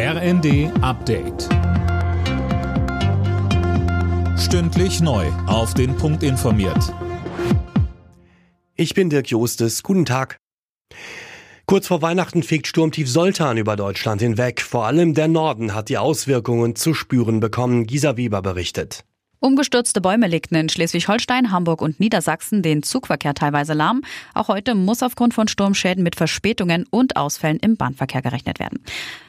RND Update. Stündlich neu. Auf den Punkt informiert. Ich bin Dirk Jostes. Guten Tag. Kurz vor Weihnachten fegt Sturmtief Soltan über Deutschland hinweg. Vor allem der Norden hat die Auswirkungen zu spüren bekommen. Gisa Weber berichtet. Umgestürzte Bäume legten in Schleswig-Holstein, Hamburg und Niedersachsen den Zugverkehr teilweise lahm. Auch heute muss aufgrund von Sturmschäden mit Verspätungen und Ausfällen im Bahnverkehr gerechnet werden.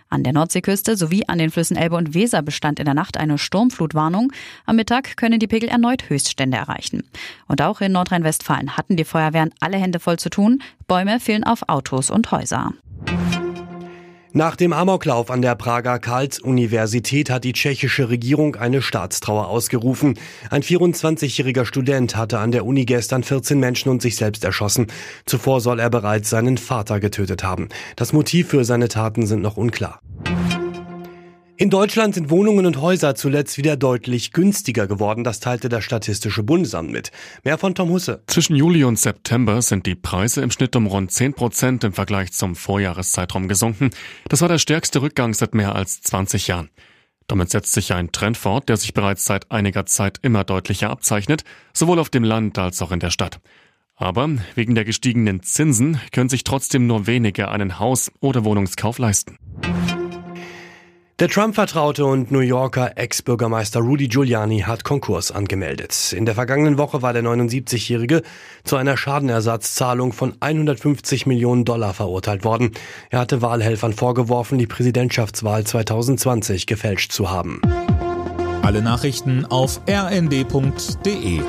An der Nordseeküste sowie an den Flüssen Elbe und Weser bestand in der Nacht eine Sturmflutwarnung. Am Mittag können die Pegel erneut Höchststände erreichen. Und auch in Nordrhein-Westfalen hatten die Feuerwehren alle Hände voll zu tun. Bäume fielen auf Autos und Häuser. Nach dem Amoklauf an der Prager Karls-Universität hat die tschechische Regierung eine Staatstrauer ausgerufen. Ein 24-jähriger Student hatte an der Uni gestern 14 Menschen und sich selbst erschossen. Zuvor soll er bereits seinen Vater getötet haben. Das Motiv für seine Taten sind noch unklar. In Deutschland sind Wohnungen und Häuser zuletzt wieder deutlich günstiger geworden, das teilte das Statistische Bundesamt mit. Mehr von Tom Husse. Zwischen Juli und September sind die Preise im Schnitt um rund 10 Prozent im Vergleich zum Vorjahreszeitraum gesunken. Das war der stärkste Rückgang seit mehr als 20 Jahren. Damit setzt sich ein Trend fort, der sich bereits seit einiger Zeit immer deutlicher abzeichnet, sowohl auf dem Land als auch in der Stadt. Aber wegen der gestiegenen Zinsen können sich trotzdem nur wenige einen Haus- oder Wohnungskauf leisten. Der Trump-Vertraute und New Yorker Ex-Bürgermeister Rudy Giuliani hat Konkurs angemeldet. In der vergangenen Woche war der 79-Jährige zu einer Schadenersatzzahlung von 150 Millionen Dollar verurteilt worden. Er hatte Wahlhelfern vorgeworfen, die Präsidentschaftswahl 2020 gefälscht zu haben. Alle Nachrichten auf rnd.de